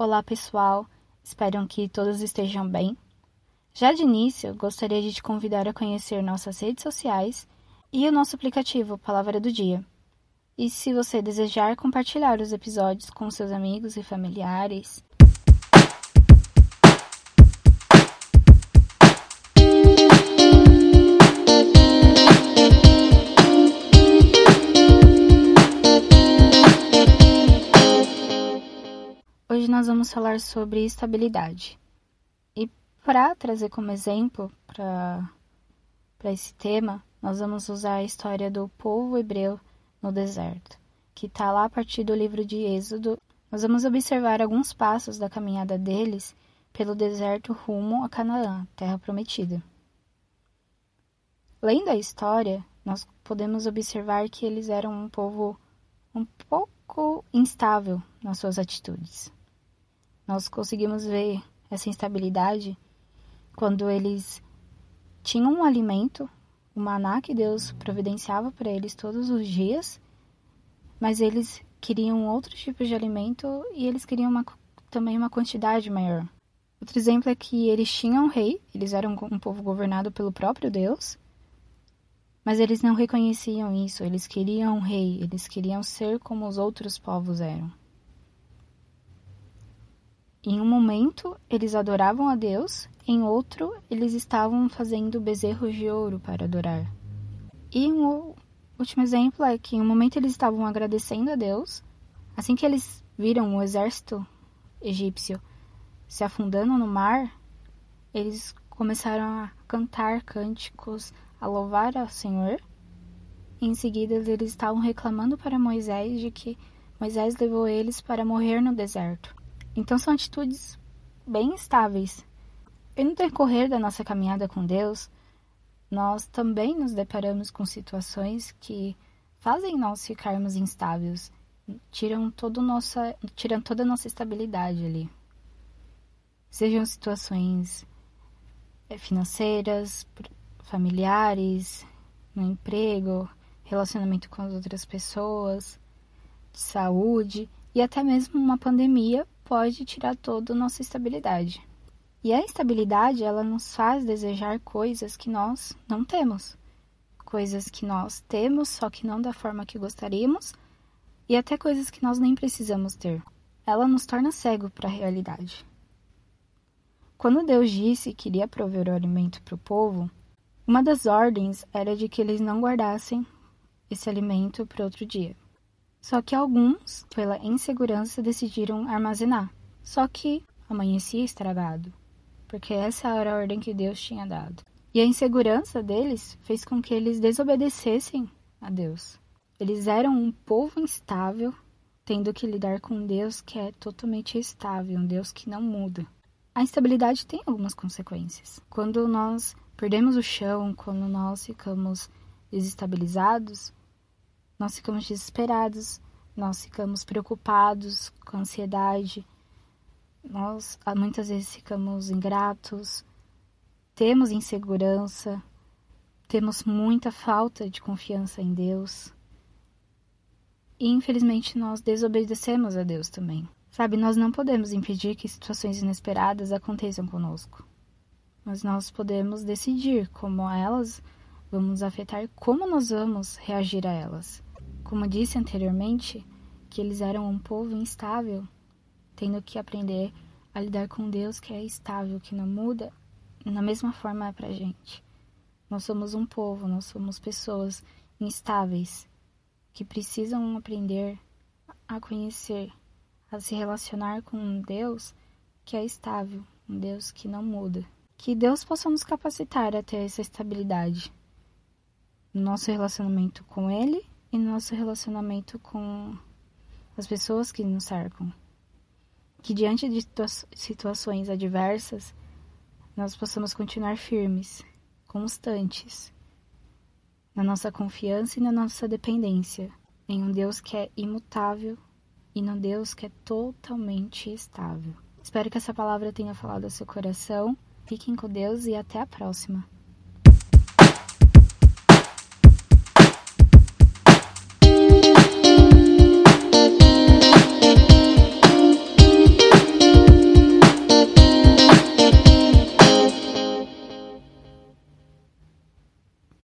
Olá, pessoal. Espero que todos estejam bem. Já de início, gostaria de te convidar a conhecer nossas redes sociais e o nosso aplicativo Palavra do Dia. E se você desejar compartilhar os episódios com seus amigos e familiares, Hoje nós vamos falar sobre estabilidade. E para trazer como exemplo para esse tema, nós vamos usar a história do povo hebreu no deserto, que está lá a partir do livro de Êxodo. Nós vamos observar alguns passos da caminhada deles pelo deserto rumo a Canaã, terra prometida. Lendo a história, nós podemos observar que eles eram um povo um pouco instável nas suas atitudes. Nós conseguimos ver essa instabilidade quando eles tinham um alimento, o maná que Deus providenciava para eles todos os dias, mas eles queriam outros tipos de alimento e eles queriam uma, também uma quantidade maior. Outro exemplo é que eles tinham um rei, eles eram um povo governado pelo próprio Deus, mas eles não reconheciam isso, eles queriam um rei, eles queriam ser como os outros povos eram. Em um momento, eles adoravam a Deus, em outro, eles estavam fazendo bezerros de ouro para adorar. E um último exemplo é que em um momento eles estavam agradecendo a Deus, assim que eles viram o exército egípcio se afundando no mar, eles começaram a cantar cânticos, a louvar ao Senhor. Em seguida, eles estavam reclamando para Moisés de que Moisés levou eles para morrer no deserto. Então são atitudes bem estáveis. E no decorrer da nossa caminhada com Deus, nós também nos deparamos com situações que fazem nós ficarmos instáveis, tiram, todo nossa, tiram toda a nossa estabilidade ali. Sejam situações eh, financeiras, familiares, no emprego, relacionamento com as outras pessoas, de saúde e até mesmo uma pandemia pode tirar toda a nossa estabilidade. E a instabilidade, ela nos faz desejar coisas que nós não temos. Coisas que nós temos, só que não da forma que gostaríamos, e até coisas que nós nem precisamos ter. Ela nos torna cego para a realidade. Quando Deus disse que iria prover o alimento para o povo, uma das ordens era de que eles não guardassem esse alimento para outro dia. Só que alguns, pela insegurança, decidiram armazenar. Só que amanhecia estragado, porque essa era a ordem que Deus tinha dado. E a insegurança deles fez com que eles desobedecessem a Deus. Eles eram um povo instável, tendo que lidar com um Deus que é totalmente estável, um Deus que não muda. A instabilidade tem algumas consequências. Quando nós perdemos o chão, quando nós ficamos desestabilizados, nós ficamos desesperados, nós ficamos preocupados, com ansiedade, nós ah, muitas vezes ficamos ingratos, temos insegurança, temos muita falta de confiança em Deus. E infelizmente nós desobedecemos a Deus também. Sabe, nós não podemos impedir que situações inesperadas aconteçam conosco. Mas nós podemos decidir como elas vamos afetar, como nós vamos reagir a elas. Como disse anteriormente, que eles eram um povo instável, tendo que aprender a lidar com Deus que é estável, que não muda, na mesma forma é pra gente. Nós somos um povo, nós somos pessoas instáveis que precisam aprender a conhecer, a se relacionar com um Deus que é estável, um Deus que não muda. Que Deus possa nos capacitar a ter essa estabilidade no nosso relacionamento com Ele e no nosso relacionamento com as pessoas que nos cercam. Que diante de situações adversas, nós possamos continuar firmes, constantes, na nossa confiança e na nossa dependência em um Deus que é imutável e num Deus que é totalmente estável. Espero que essa palavra tenha falado ao seu coração. Fiquem com Deus e até a próxima.